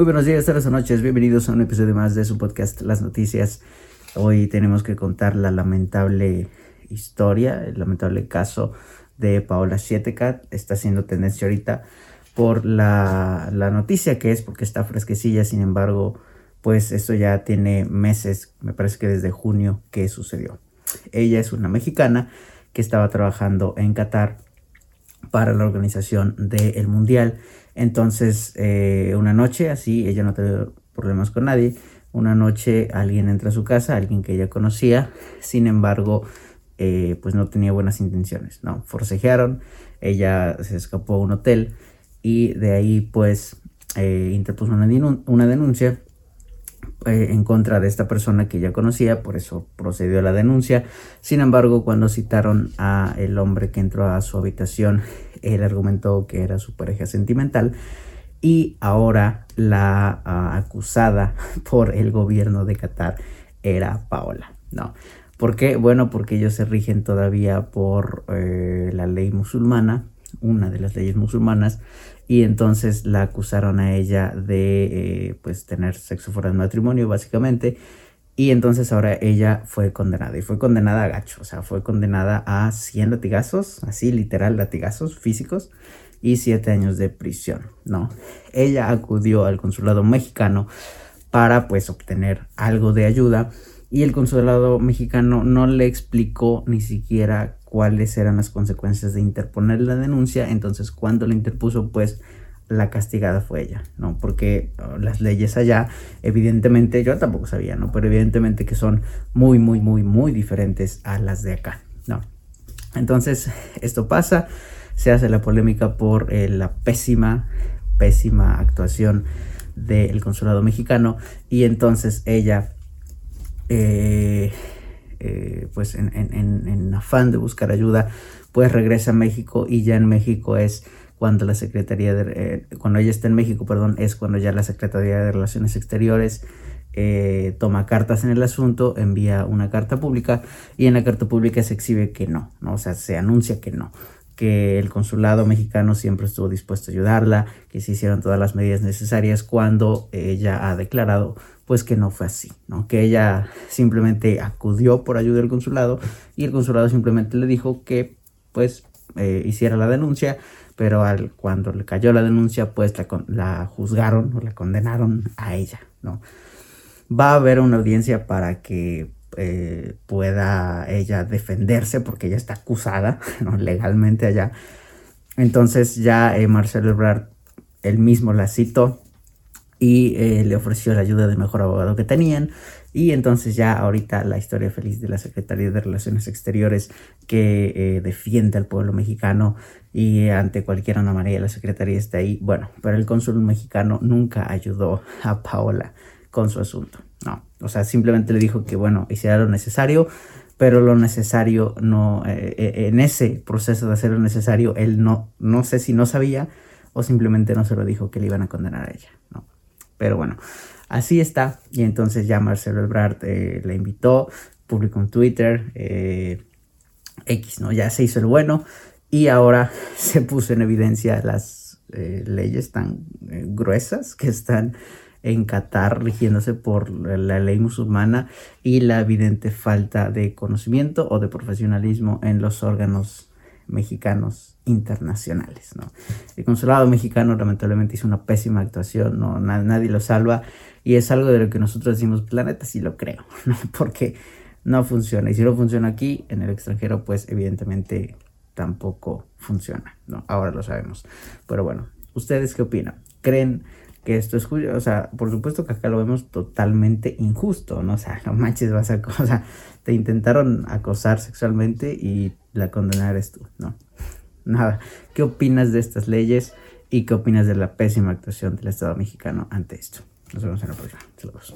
Muy buenos días, tardes o noches. Bienvenidos a un episodio más de su podcast Las Noticias. Hoy tenemos que contar la lamentable historia, el lamentable caso de Paola Sietecat. Está siendo tendencia ahorita por la, la noticia que es, porque está fresquecilla. Sin embargo, pues esto ya tiene meses, me parece que desde junio que sucedió. Ella es una mexicana que estaba trabajando en Qatar para la organización del Mundial entonces, eh, una noche, así, ella no tuvo problemas con nadie. Una noche alguien entra a su casa, alguien que ella conocía, sin embargo, eh, pues no tenía buenas intenciones, ¿no? Forcejearon, ella se escapó a un hotel y de ahí pues eh, interpuso una denuncia en contra de esta persona que ella conocía, por eso procedió la denuncia. Sin embargo, cuando citaron a el hombre que entró a su habitación él argumentó que era su pareja sentimental y ahora la ah, acusada por el gobierno de Qatar era Paola, ¿no? ¿Por qué? Bueno, porque ellos se rigen todavía por eh, la ley musulmana, una de las leyes musulmanas, y entonces la acusaron a ella de eh, pues tener sexo fuera del matrimonio, básicamente, y entonces ahora ella fue condenada y fue condenada a gacho, o sea, fue condenada a 100 latigazos, así literal latigazos físicos y 7 años de prisión, ¿no? Ella acudió al consulado mexicano para pues obtener algo de ayuda y el consulado mexicano no le explicó ni siquiera cuáles eran las consecuencias de interponer la denuncia, entonces cuando la interpuso pues la castigada fue ella, ¿no? Porque oh, las leyes allá, evidentemente, yo tampoco sabía, ¿no? Pero evidentemente que son muy, muy, muy, muy diferentes a las de acá, ¿no? Entonces, esto pasa, se hace la polémica por eh, la pésima, pésima actuación del consulado mexicano y entonces ella, eh, eh, pues en, en afán de buscar ayuda, pues regresa a México y ya en México es cuando la Secretaría de, eh, cuando ella está en México, perdón, es cuando ya la Secretaría de Relaciones Exteriores eh, toma cartas en el asunto, envía una carta pública y en la carta pública se exhibe que no, ¿no? o sea, se anuncia que no, que el consulado mexicano siempre estuvo dispuesto a ayudarla, que se hicieron todas las medidas necesarias cuando ella ha declarado pues que no fue así, ¿no? Que ella simplemente acudió por ayuda del consulado y el consulado simplemente le dijo que pues eh, hiciera la denuncia pero al, cuando le cayó la denuncia, pues la, la juzgaron o la condenaron a ella, ¿no? Va a haber una audiencia para que eh, pueda ella defenderse porque ella está acusada ¿no? legalmente allá. Entonces ya eh, Marcelo Ebrard, él mismo la citó y eh, le ofreció la ayuda del mejor abogado que tenían. Y entonces ya ahorita la historia feliz de la Secretaría de Relaciones Exteriores que eh, defiende al pueblo mexicano y ante cualquier anomalía la Secretaría está ahí. Bueno, pero el cónsul mexicano nunca ayudó a Paola con su asunto. No, o sea, simplemente le dijo que bueno, hiciera lo necesario, pero lo necesario no, eh, en ese proceso de hacer lo necesario, él no, no sé si no sabía o simplemente no se lo dijo que le iban a condenar a ella, ¿no? Pero bueno, así está. Y entonces ya Marcelo Ebrard eh, la invitó, publicó en Twitter, eh, X, ¿no? Ya se hizo el bueno y ahora se puso en evidencia las eh, leyes tan gruesas que están en Qatar rigiéndose por la ley musulmana y la evidente falta de conocimiento o de profesionalismo en los órganos mexicanos internacionales. El consulado mexicano lamentablemente hizo una pésima actuación, no, nadie lo salva y es algo de lo que nosotros decimos, planeta, sí lo creo, porque no funciona y si no funciona aquí, en el extranjero, pues evidentemente tampoco funciona, ¿no? Ahora lo sabemos. Pero bueno, ¿ustedes qué opinan? ¿Creen que esto es? O sea, por supuesto que acá lo vemos totalmente injusto, ¿no? O sea, no manches, vas a... O sea, te intentaron acosar sexualmente y la condenar eres tú, ¿no? Nada, ¿qué opinas de estas leyes y qué opinas de la pésima actuación del Estado mexicano ante esto? Nos vemos en la próxima. Saludos.